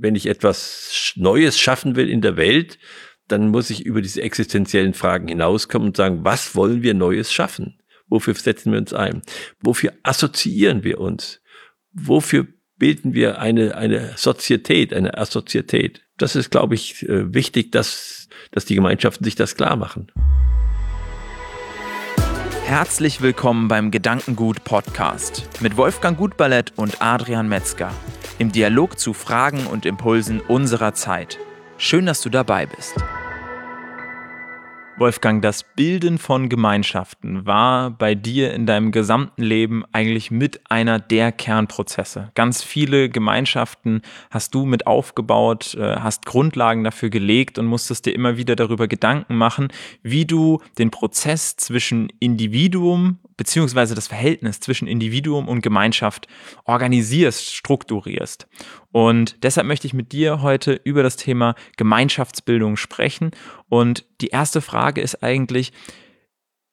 wenn ich etwas Neues schaffen will in der Welt, dann muss ich über diese existenziellen Fragen hinauskommen und sagen, was wollen wir Neues schaffen? Wofür setzen wir uns ein? Wofür assoziieren wir uns? Wofür bilden wir eine, eine Sozietät, eine Assozietät? Das ist, glaube ich, äh, wichtig, dass, dass die Gemeinschaften sich das klar machen. Herzlich willkommen beim Gedankengut Podcast mit Wolfgang Gutballett und Adrian Metzger im Dialog zu Fragen und Impulsen unserer Zeit. Schön, dass du dabei bist. Wolfgang, das Bilden von Gemeinschaften war bei dir in deinem gesamten Leben eigentlich mit einer der Kernprozesse. Ganz viele Gemeinschaften hast du mit aufgebaut, äh, hast Grundlagen dafür gelegt und musstest dir immer wieder darüber Gedanken machen, wie du den Prozess zwischen Individuum beziehungsweise das Verhältnis zwischen Individuum und Gemeinschaft organisierst, strukturierst. Und deshalb möchte ich mit dir heute über das Thema Gemeinschaftsbildung sprechen. Und die erste Frage ist eigentlich,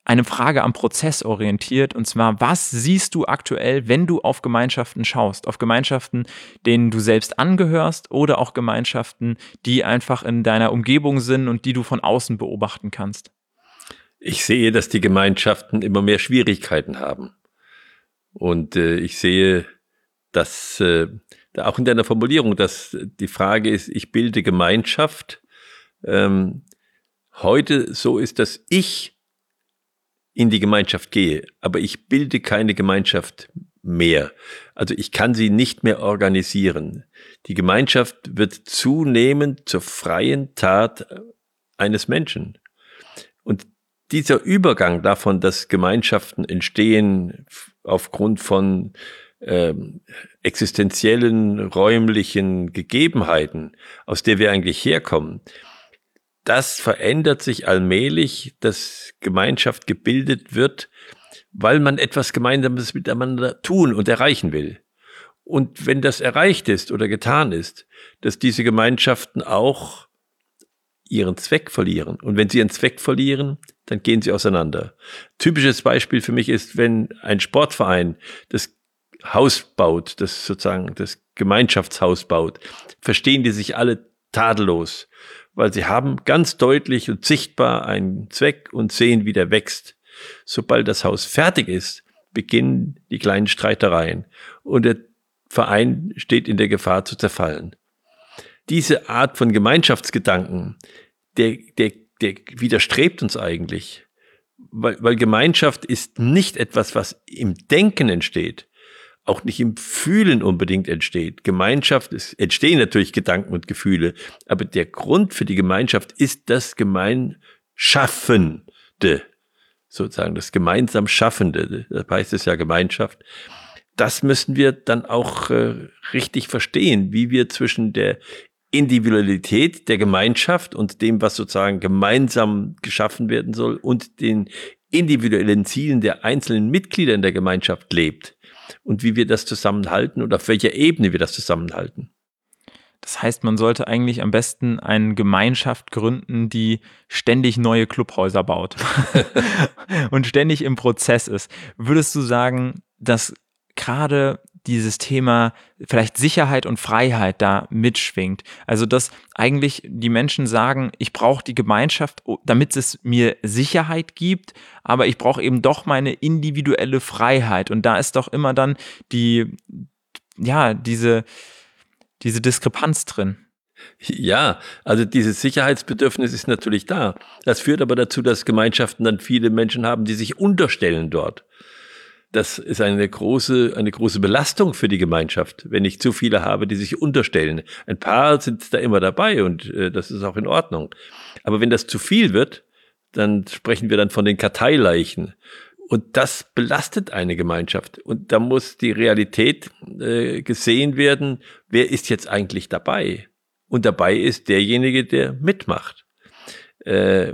eine Frage am Prozess orientiert. Und zwar, was siehst du aktuell, wenn du auf Gemeinschaften schaust? Auf Gemeinschaften, denen du selbst angehörst oder auch Gemeinschaften, die einfach in deiner Umgebung sind und die du von außen beobachten kannst? Ich sehe, dass die Gemeinschaften immer mehr Schwierigkeiten haben. Und äh, ich sehe, dass äh, auch in deiner Formulierung, dass die Frage ist, ich bilde Gemeinschaft, ähm, heute so ist, dass ich in die Gemeinschaft gehe, aber ich bilde keine Gemeinschaft mehr. Also ich kann sie nicht mehr organisieren. Die Gemeinschaft wird zunehmend zur freien Tat eines Menschen. Und dieser Übergang davon, dass Gemeinschaften entstehen aufgrund von ähm, existenziellen, räumlichen Gegebenheiten, aus der wir eigentlich herkommen, das verändert sich allmählich, dass Gemeinschaft gebildet wird, weil man etwas Gemeinsames miteinander tun und erreichen will. Und wenn das erreicht ist oder getan ist, dass diese Gemeinschaften auch ihren Zweck verlieren. Und wenn sie ihren Zweck verlieren, dann gehen sie auseinander. Typisches Beispiel für mich ist, wenn ein Sportverein das Haus baut, das sozusagen das Gemeinschaftshaus baut, verstehen die sich alle tadellos, weil sie haben ganz deutlich und sichtbar einen Zweck und sehen, wie der wächst. Sobald das Haus fertig ist, beginnen die kleinen Streitereien und der Verein steht in der Gefahr zu zerfallen diese Art von Gemeinschaftsgedanken, der, der, der widerstrebt uns eigentlich. Weil, weil Gemeinschaft ist nicht etwas, was im Denken entsteht, auch nicht im Fühlen unbedingt entsteht. Gemeinschaft ist, entstehen natürlich Gedanken und Gefühle, aber der Grund für die Gemeinschaft ist das Gemeinschaffende, sozusagen das gemeinsam Schaffende. Das heißt es ja Gemeinschaft. Das müssen wir dann auch äh, richtig verstehen, wie wir zwischen der Individualität der Gemeinschaft und dem, was sozusagen gemeinsam geschaffen werden soll und den individuellen Zielen der einzelnen Mitglieder in der Gemeinschaft lebt und wie wir das zusammenhalten und auf welcher Ebene wir das zusammenhalten. Das heißt, man sollte eigentlich am besten eine Gemeinschaft gründen, die ständig neue Clubhäuser baut und ständig im Prozess ist. Würdest du sagen, dass gerade dieses Thema vielleicht Sicherheit und Freiheit da mitschwingt. Also dass eigentlich die Menschen sagen, ich brauche die Gemeinschaft, damit es mir Sicherheit gibt, aber ich brauche eben doch meine individuelle Freiheit. Und da ist doch immer dann die, ja, diese, diese Diskrepanz drin. Ja, also dieses Sicherheitsbedürfnis ist natürlich da. Das führt aber dazu, dass Gemeinschaften dann viele Menschen haben, die sich unterstellen dort das ist eine große, eine große Belastung für die Gemeinschaft, wenn ich zu viele habe, die sich unterstellen. Ein paar sind da immer dabei und äh, das ist auch in Ordnung. Aber wenn das zu viel wird, dann sprechen wir dann von den Karteileichen. Und das belastet eine Gemeinschaft. Und da muss die Realität äh, gesehen werden, wer ist jetzt eigentlich dabei? Und dabei ist derjenige, der mitmacht. Äh,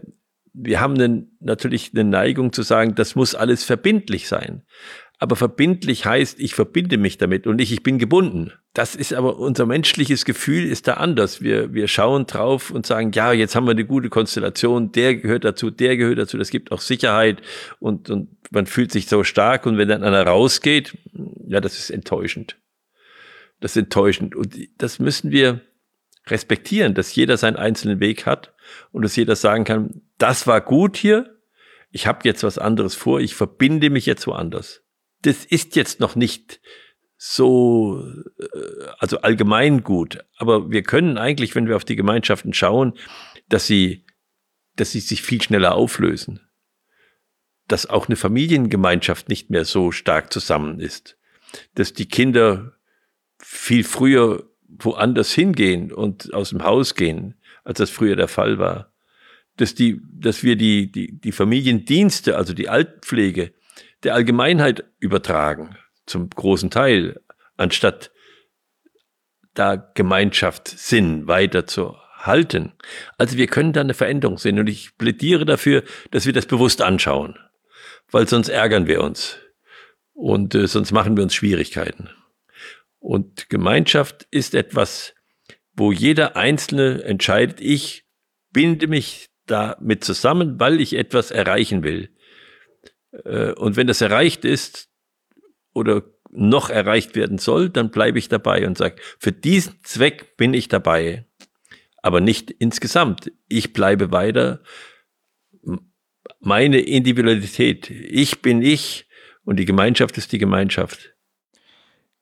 wir haben einen, natürlich eine Neigung zu sagen, das muss alles verbindlich sein. Aber verbindlich heißt, ich verbinde mich damit und nicht, ich bin gebunden. Das ist aber unser menschliches Gefühl ist da anders. Wir, wir schauen drauf und sagen, ja, jetzt haben wir eine gute Konstellation, der gehört dazu, der gehört dazu, das gibt auch Sicherheit und, und man fühlt sich so stark und wenn dann einer rausgeht, ja, das ist enttäuschend. Das ist enttäuschend und das müssen wir respektieren, dass jeder seinen einzelnen Weg hat und dass jeder sagen kann, das war gut hier, ich habe jetzt was anderes vor, ich verbinde mich jetzt woanders. Das ist jetzt noch nicht so, äh, also allgemein gut, aber wir können eigentlich, wenn wir auf die Gemeinschaften schauen, dass sie, dass sie sich viel schneller auflösen. Dass auch eine Familiengemeinschaft nicht mehr so stark zusammen ist. Dass die Kinder viel früher woanders hingehen und aus dem Haus gehen, als das früher der Fall war. Dass, die, dass wir die, die, die Familiendienste, also die Altpflege, der Allgemeinheit übertragen, zum großen Teil, anstatt da Gemeinschaft Sinn weiter zu halten. Also wir können da eine Veränderung sehen und ich plädiere dafür, dass wir das bewusst anschauen, weil sonst ärgern wir uns und äh, sonst machen wir uns Schwierigkeiten. Und Gemeinschaft ist etwas, wo jeder Einzelne entscheidet, ich binde mich damit zusammen, weil ich etwas erreichen will. Äh, und wenn das erreicht ist oder noch erreicht werden soll, dann bleibe ich dabei und sage, für diesen Zweck bin ich dabei, aber nicht insgesamt. Ich bleibe weiter. Meine Individualität. Ich bin ich und die Gemeinschaft ist die Gemeinschaft.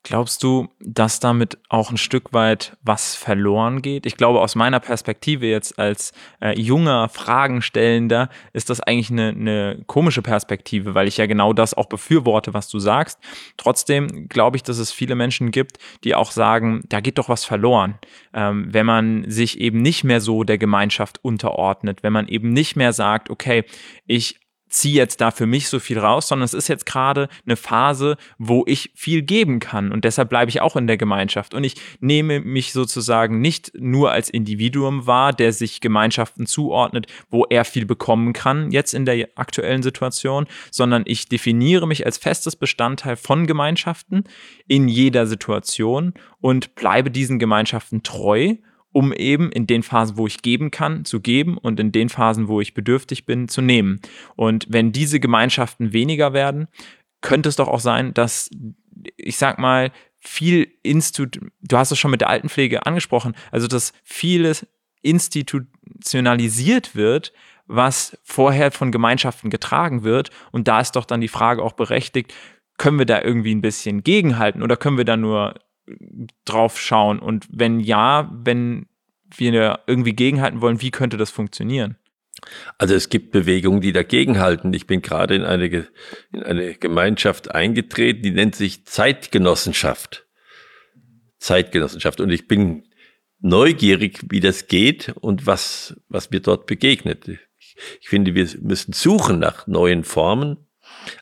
Glaubst du, dass damit auch ein Stück weit was verloren geht? Ich glaube, aus meiner Perspektive jetzt als äh, junger Fragenstellender ist das eigentlich eine, eine komische Perspektive, weil ich ja genau das auch befürworte, was du sagst. Trotzdem glaube ich, dass es viele Menschen gibt, die auch sagen, da geht doch was verloren, ähm, wenn man sich eben nicht mehr so der Gemeinschaft unterordnet, wenn man eben nicht mehr sagt, okay, ich ziehe jetzt da für mich so viel raus, sondern es ist jetzt gerade eine Phase, wo ich viel geben kann und deshalb bleibe ich auch in der Gemeinschaft. Und ich nehme mich sozusagen nicht nur als Individuum wahr, der sich Gemeinschaften zuordnet, wo er viel bekommen kann jetzt in der aktuellen Situation, sondern ich definiere mich als festes Bestandteil von Gemeinschaften in jeder Situation und bleibe diesen Gemeinschaften treu um eben in den Phasen, wo ich geben kann, zu geben und in den Phasen, wo ich bedürftig bin, zu nehmen. Und wenn diese Gemeinschaften weniger werden, könnte es doch auch sein, dass, ich sag mal, viel Institut, du hast es schon mit der Altenpflege angesprochen, also dass vieles institutionalisiert wird, was vorher von Gemeinschaften getragen wird. Und da ist doch dann die Frage auch berechtigt, können wir da irgendwie ein bisschen gegenhalten oder können wir da nur drauf schauen? Und wenn ja, wenn wir irgendwie gegenhalten wollen, wie könnte das funktionieren? Also es gibt Bewegungen, die dagegenhalten. Ich bin gerade in eine, in eine Gemeinschaft eingetreten, die nennt sich Zeitgenossenschaft. Zeitgenossenschaft. Und ich bin neugierig, wie das geht und was, was mir dort begegnet. Ich, ich finde, wir müssen suchen nach neuen Formen.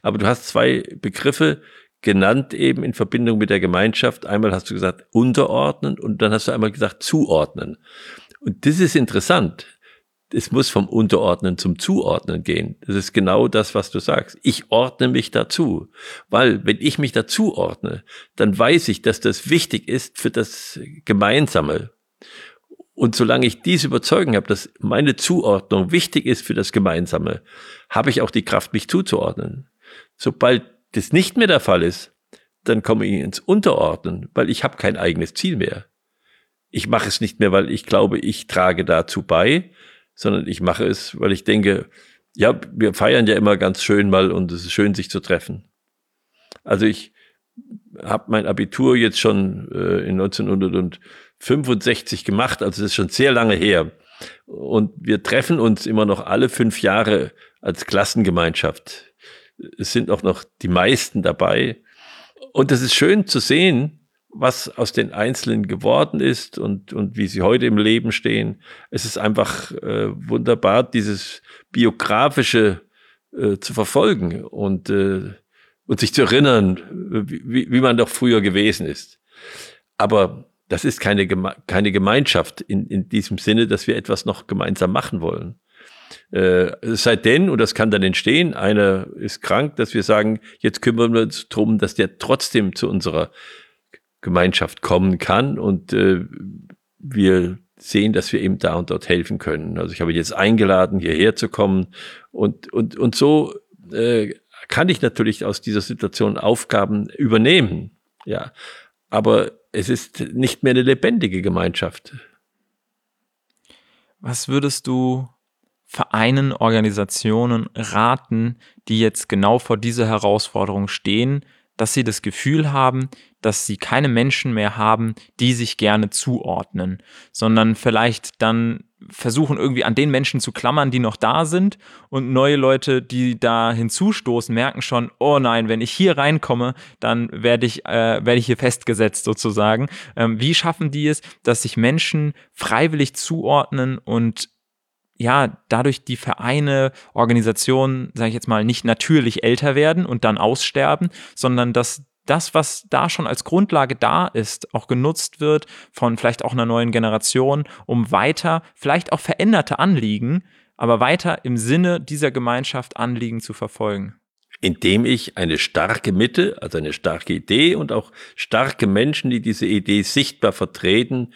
Aber du hast zwei Begriffe genannt eben in Verbindung mit der Gemeinschaft. Einmal hast du gesagt unterordnen und dann hast du einmal gesagt zuordnen. Und das ist interessant. Es muss vom Unterordnen zum Zuordnen gehen. Das ist genau das, was du sagst. Ich ordne mich dazu. Weil wenn ich mich dazu ordne, dann weiß ich, dass das wichtig ist für das Gemeinsame. Und solange ich diese Überzeugung habe, dass meine Zuordnung wichtig ist für das Gemeinsame, habe ich auch die Kraft, mich zuzuordnen. Sobald das nicht mehr der Fall ist, dann komme ich ins Unterordnen, weil ich habe kein eigenes Ziel mehr. Ich mache es nicht mehr, weil ich glaube, ich trage dazu bei, sondern ich mache es, weil ich denke, ja, wir feiern ja immer ganz schön mal und es ist schön, sich zu treffen. Also ich habe mein Abitur jetzt schon äh, in 1965 gemacht, also das ist schon sehr lange her. Und wir treffen uns immer noch alle fünf Jahre als Klassengemeinschaft es sind auch noch die meisten dabei. Und es ist schön zu sehen, was aus den Einzelnen geworden ist und, und wie sie heute im Leben stehen. Es ist einfach äh, wunderbar, dieses biografische äh, zu verfolgen und, äh, und sich zu erinnern, wie, wie man doch früher gewesen ist. Aber das ist keine, Geme keine Gemeinschaft in, in diesem Sinne, dass wir etwas noch gemeinsam machen wollen. Äh, seitdem, und das kann dann entstehen, einer ist krank, dass wir sagen, jetzt kümmern wir uns darum, dass der trotzdem zu unserer Gemeinschaft kommen kann und äh, wir sehen, dass wir ihm da und dort helfen können. Also ich habe jetzt eingeladen, hierher zu kommen und, und, und so äh, kann ich natürlich aus dieser Situation Aufgaben übernehmen. Ja, aber es ist nicht mehr eine lebendige Gemeinschaft. was würdest du Vereinen, Organisationen raten, die jetzt genau vor dieser Herausforderung stehen, dass sie das Gefühl haben, dass sie keine Menschen mehr haben, die sich gerne zuordnen, sondern vielleicht dann versuchen irgendwie an den Menschen zu klammern, die noch da sind und neue Leute, die da hinzustoßen, merken schon, oh nein, wenn ich hier reinkomme, dann werde ich, äh, werde ich hier festgesetzt sozusagen. Ähm, wie schaffen die es, dass sich Menschen freiwillig zuordnen und ja, dadurch die Vereine, Organisationen, sage ich jetzt mal, nicht natürlich älter werden und dann aussterben, sondern dass das, was da schon als Grundlage da ist, auch genutzt wird von vielleicht auch einer neuen Generation, um weiter, vielleicht auch veränderte Anliegen, aber weiter im Sinne dieser Gemeinschaft Anliegen zu verfolgen. Indem ich eine starke Mitte, also eine starke Idee und auch starke Menschen, die diese Idee sichtbar vertreten,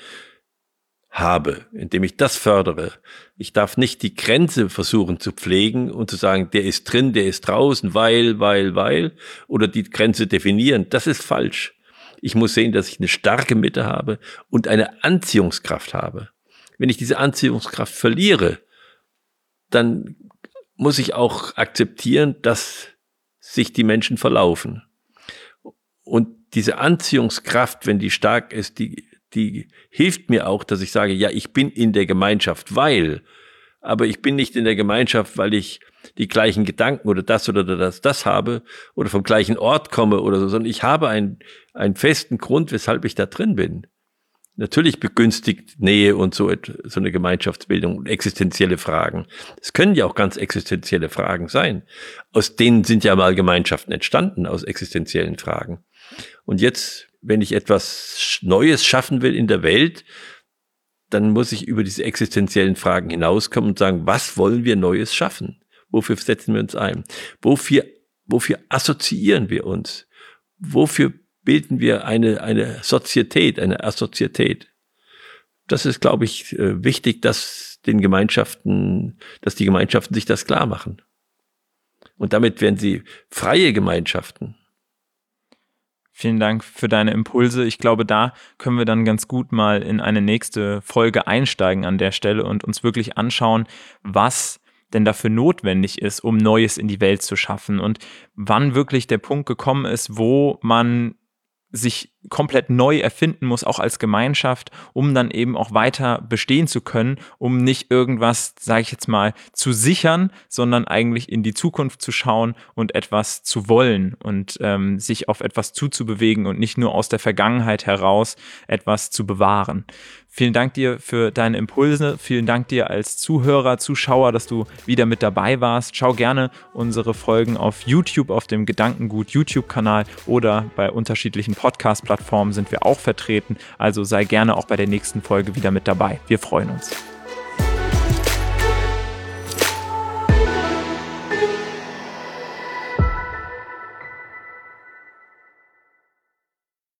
habe, indem ich das fördere. Ich darf nicht die Grenze versuchen zu pflegen und zu sagen, der ist drin, der ist draußen, weil, weil, weil, oder die Grenze definieren. Das ist falsch. Ich muss sehen, dass ich eine starke Mitte habe und eine Anziehungskraft habe. Wenn ich diese Anziehungskraft verliere, dann muss ich auch akzeptieren, dass sich die Menschen verlaufen. Und diese Anziehungskraft, wenn die stark ist, die die hilft mir auch, dass ich sage, ja, ich bin in der Gemeinschaft, weil, aber ich bin nicht in der Gemeinschaft, weil ich die gleichen Gedanken oder das oder das, das habe oder vom gleichen Ort komme oder so, sondern ich habe einen, einen festen Grund, weshalb ich da drin bin. Natürlich begünstigt Nähe und so, so eine Gemeinschaftsbildung und existenzielle Fragen. Es können ja auch ganz existenzielle Fragen sein. Aus denen sind ja mal Gemeinschaften entstanden, aus existenziellen Fragen. Und jetzt wenn ich etwas Neues schaffen will in der Welt, dann muss ich über diese existenziellen Fragen hinauskommen und sagen, was wollen wir Neues schaffen? Wofür setzen wir uns ein? Wofür, wofür assoziieren wir uns? Wofür bilden wir eine, eine Sozietät, eine Assozietät? Das ist, glaube ich, äh, wichtig, dass den Gemeinschaften, dass die Gemeinschaften sich das klar machen. Und damit werden sie freie Gemeinschaften. Vielen Dank für deine Impulse. Ich glaube, da können wir dann ganz gut mal in eine nächste Folge einsteigen an der Stelle und uns wirklich anschauen, was denn dafür notwendig ist, um Neues in die Welt zu schaffen und wann wirklich der Punkt gekommen ist, wo man sich komplett neu erfinden muss, auch als Gemeinschaft, um dann eben auch weiter bestehen zu können, um nicht irgendwas, sage ich jetzt mal, zu sichern, sondern eigentlich in die Zukunft zu schauen und etwas zu wollen und ähm, sich auf etwas zuzubewegen und nicht nur aus der Vergangenheit heraus etwas zu bewahren. Vielen Dank dir für deine Impulse. Vielen Dank dir als Zuhörer, Zuschauer, dass du wieder mit dabei warst. Schau gerne unsere Folgen auf YouTube, auf dem Gedankengut YouTube-Kanal oder bei unterschiedlichen Podcast-Plattformen sind wir auch vertreten. Also sei gerne auch bei der nächsten Folge wieder mit dabei. Wir freuen uns.